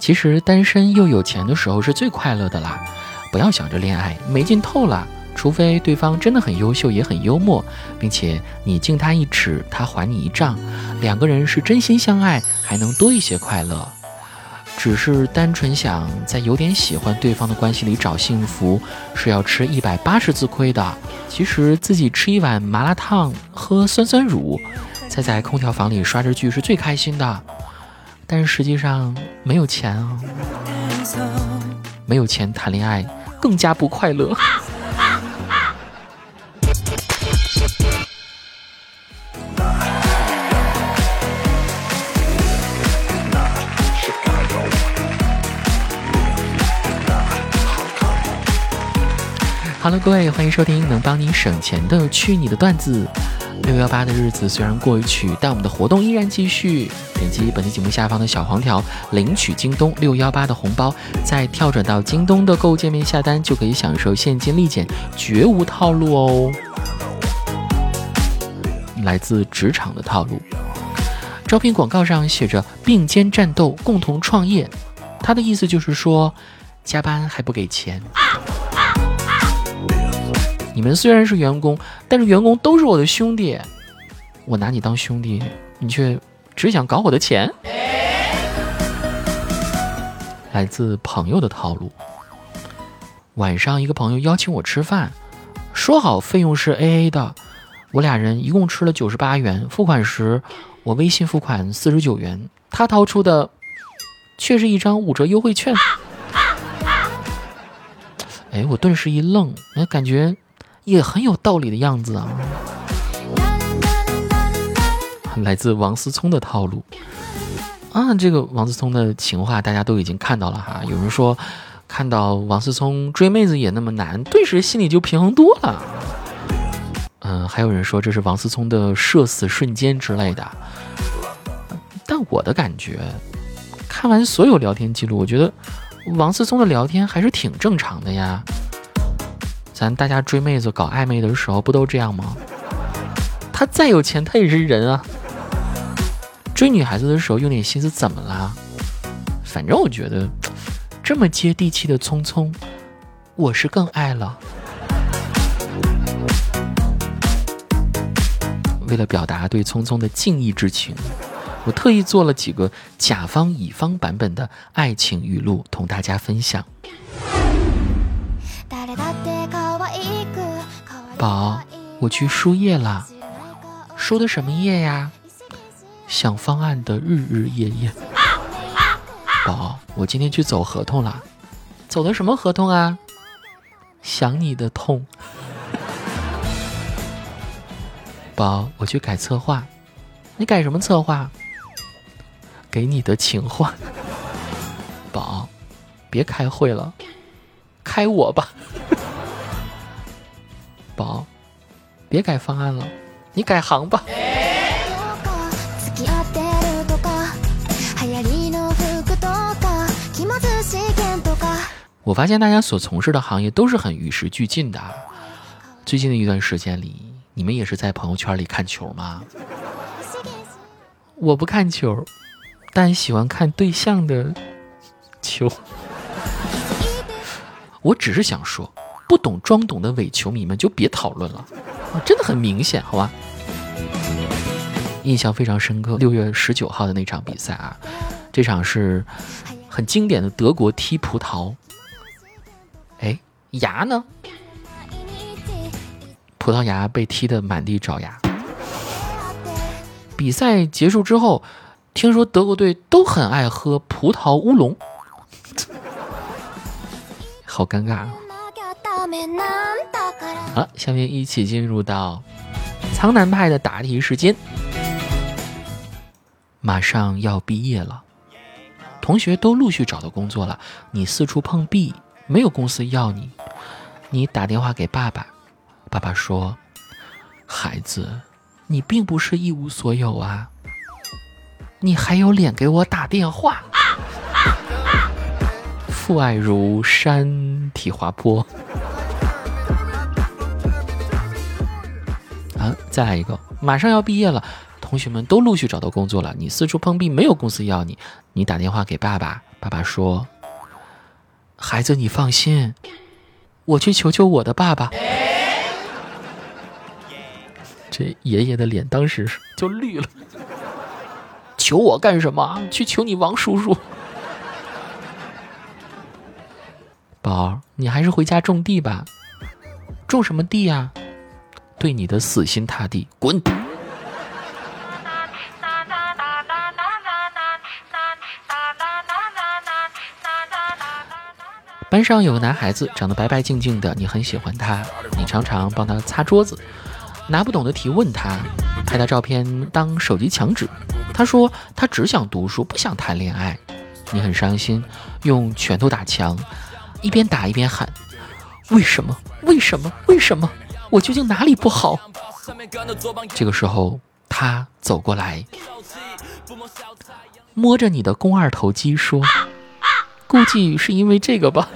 其实单身又有钱的时候是最快乐的啦，不要想着恋爱，没劲透了。除非对方真的很优秀，也很幽默，并且你敬他一尺，他还你一丈，两个人是真心相爱，还能多一些快乐。只是单纯想在有点喜欢对方的关系里找幸福，是要吃一百八十次亏的。其实自己吃一碗麻辣烫，喝酸酸乳，再在空调房里刷着剧是最开心的。但是实际上没有钱啊，没有钱谈恋爱更加不快乐。Hello，各位，欢迎收听能帮你省钱的去你的段子。六幺八的日子虽然过去，但我们的活动依然继续。点击本期节目下方的小黄条，领取京东六幺八的红包，再跳转到京东的购物界面下单，就可以享受现金立减，绝无套路哦。来自职场的套路，招聘广告上写着“并肩战斗，共同创业”，他的意思就是说，加班还不给钱。你们虽然是员工，但是员工都是我的兄弟，我拿你当兄弟，你却只想搞我的钱。来自朋友的套路。晚上一个朋友邀请我吃饭，说好费用是 A A 的，我俩人一共吃了九十八元。付款时我微信付款四十九元，他掏出的却是一张五折优惠券。哎，我顿时一愣，哎，感觉。也很有道理的样子啊！来自王思聪的套路啊，这个王思聪的情话大家都已经看到了哈。有人说看到王思聪追妹子也那么难，顿时心里就平衡多了。嗯，还有人说这是王思聪的社死瞬间之类的。但我的感觉，看完所有聊天记录，我觉得王思聪的聊天还是挺正常的呀。咱大家追妹子搞暧昧的时候不都这样吗？他再有钱，他也是人啊。追女孩子的时候用点心思怎么啦？反正我觉得这么接地气的聪聪，我是更爱了。为了表达对聪聪的敬意之情，我特意做了几个甲方乙方版本的爱情语录，同大家分享。宝，我去输液了，输的什么液呀？想方案的日日夜夜。宝，我今天去走合同了，走的什么合同啊？想你的痛。宝，我去改策划，你改什么策划？给你的情话。宝，别开会了，开我吧。宝，别改方案了，你改行吧。我发现大家所从事的行业都是很与时俱进的。最近的一段时间里，你们也是在朋友圈里看球吗？我不看球，但喜欢看对象的球。我只是想说。不懂装懂的伪球迷们就别讨论了，真的很明显，好吧？印象非常深刻，六月十九号的那场比赛啊，这场是很经典的德国踢葡萄。牙呢？葡萄牙被踢得满地找牙。比赛结束之后，听说德国队都很爱喝葡萄乌龙，好尴尬啊。好，下面一起进入到苍南派的答题时间。马上要毕业了，同学都陆续找到工作了，你四处碰壁，没有公司要你。你打电话给爸爸，爸爸说：“孩子，你并不是一无所有啊，你还有脸给我打电话？”父爱如山体滑坡。啊，再来一个，马上要毕业了，同学们都陆续找到工作了，你四处碰壁，没有公司要你，你打电话给爸爸，爸爸说：“孩子，你放心，我去求求我的爸爸。”这爷爷的脸当时就绿了。求我干什么？去求你王叔叔。宝儿，你还是回家种地吧。种什么地呀？对你的死心塌地，滚！班上有个男孩子，长得白白净净的，你很喜欢他，你常常帮他擦桌子，拿不懂的题问他，拍他照片当手机墙纸。他说他只想读书，不想谈恋爱。你很伤心，用拳头打墙，一边打一边喊：为什么？为什么？为什么？我究竟哪里不好？这个时候，他走过来，摸着你的肱二头肌说。估计是因为这个吧。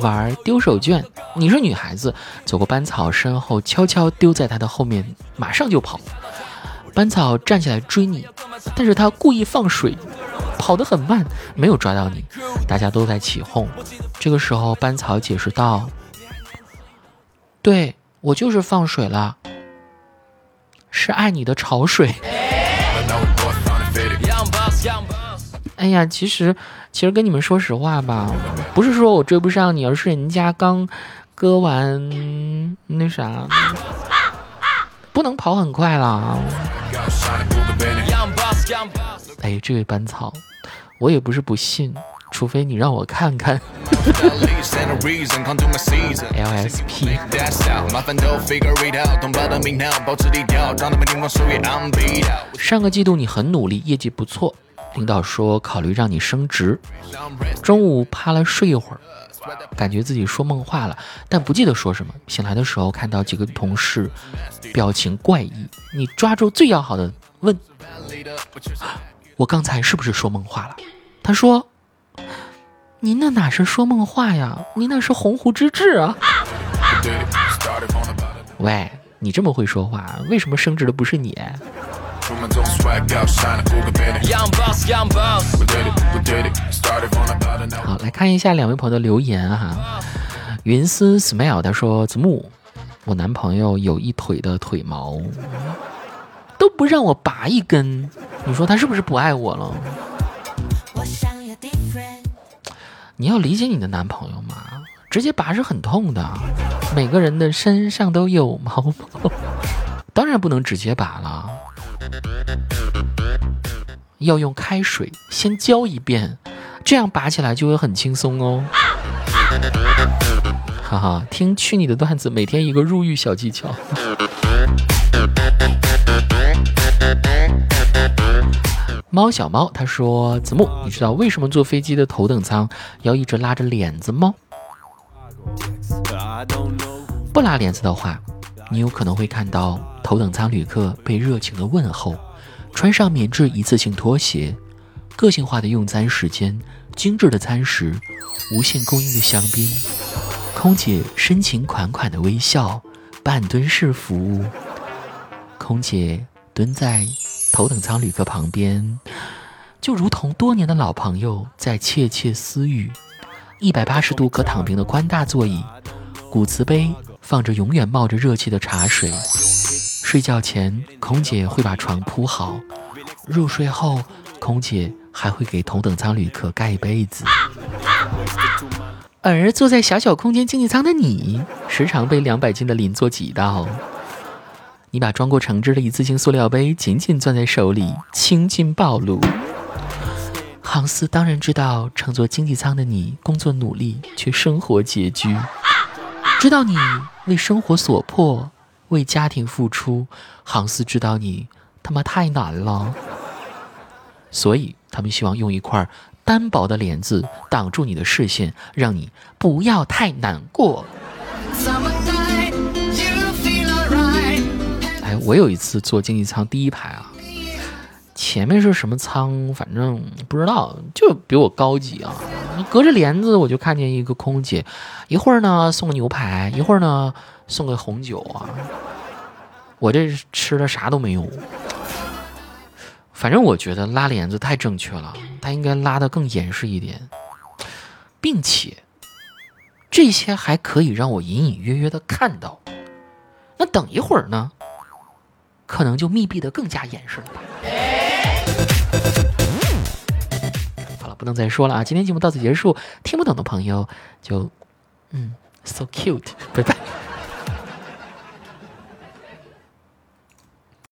玩丢手绢，你是女孩子，走过班草身后，悄悄丢在他的后面，马上就跑。班草站起来追你，但是他故意放水，跑得很慢，没有抓到你。大家都在起哄。这个时候，班草解释道：“对我就是放水了。”是爱你的潮水。哎呀，其实，其实跟你们说实话吧，不是说我追不上你，而是人家刚割完那啥，不能跑很快了。哎，这位班草，我也不是不信。除非你让我看看。LSP。上个季度你很努力，业绩不错，领导说考虑让你升职。中午趴了睡一会儿，感觉自己说梦话了，但不记得说什么。醒来的时候看到几个同事表情怪异，你抓住最要好的问：“我刚才是不是说梦话了？”他说。您那哪是说梦话呀？您那是鸿鹄之志啊！喂，你这么会说话，为什么升职的不是你？好，来看一下两位朋友的留言哈。云思 smile 他说：“子木，我男朋友有一腿的腿毛，都不让我拔一根，你说他是不是不爱我了？”你要理解你的男朋友嘛，直接拔是很痛的。每个人的身上都有毛毛，当然不能直接拔了，要用开水先浇一遍，这样拔起来就会很轻松哦。哈哈，听去你的段子，每天一个入狱小技巧。猫小猫他说：“子木，你知道为什么坐飞机的头等舱要一直拉着帘子吗？不拉帘子的话，你有可能会看到头等舱旅客被热情的问候，穿上棉质一次性拖鞋，个性化的用餐时间，精致的餐食，无限供应的香槟，空姐深情款款的微笑，半蹲式服务，空姐蹲在。”头等舱旅客旁边，就如同多年的老朋友在窃窃私语。一百八十度可躺平的宽大座椅，古瓷杯放着永远冒着热气的茶水。睡觉前，空姐会把床铺好；入睡后，空姐还会给头等舱旅客盖被子。而坐在小小空间经济舱的你，时常被两百斤的邻座挤到。你把装过橙汁的一次性塑料杯紧紧攥在手里，青筋暴露。航司当然知道乘坐经济舱的你工作努力，却生活拮据，知道你为生活所迫，为家庭付出。航司知道你他妈太难了，所以他们希望用一块单薄的帘子挡住你的视线，让你不要太难过。我有一次坐经济舱第一排啊，前面是什么舱，反正不知道，就比我高级啊。隔着帘子我就看见一个空姐，一会儿呢送个牛排，一会儿呢送个红酒啊。我这吃的啥都没有。反正我觉得拉帘子太正确了，他应该拉的更严实一点，并且这些还可以让我隐隐约约的看到。那等一会儿呢，可能就密闭的更加严实了吧。好了，不能再说了啊！今天节目到此结束，听不懂的朋友就嗯，so cute，拜拜。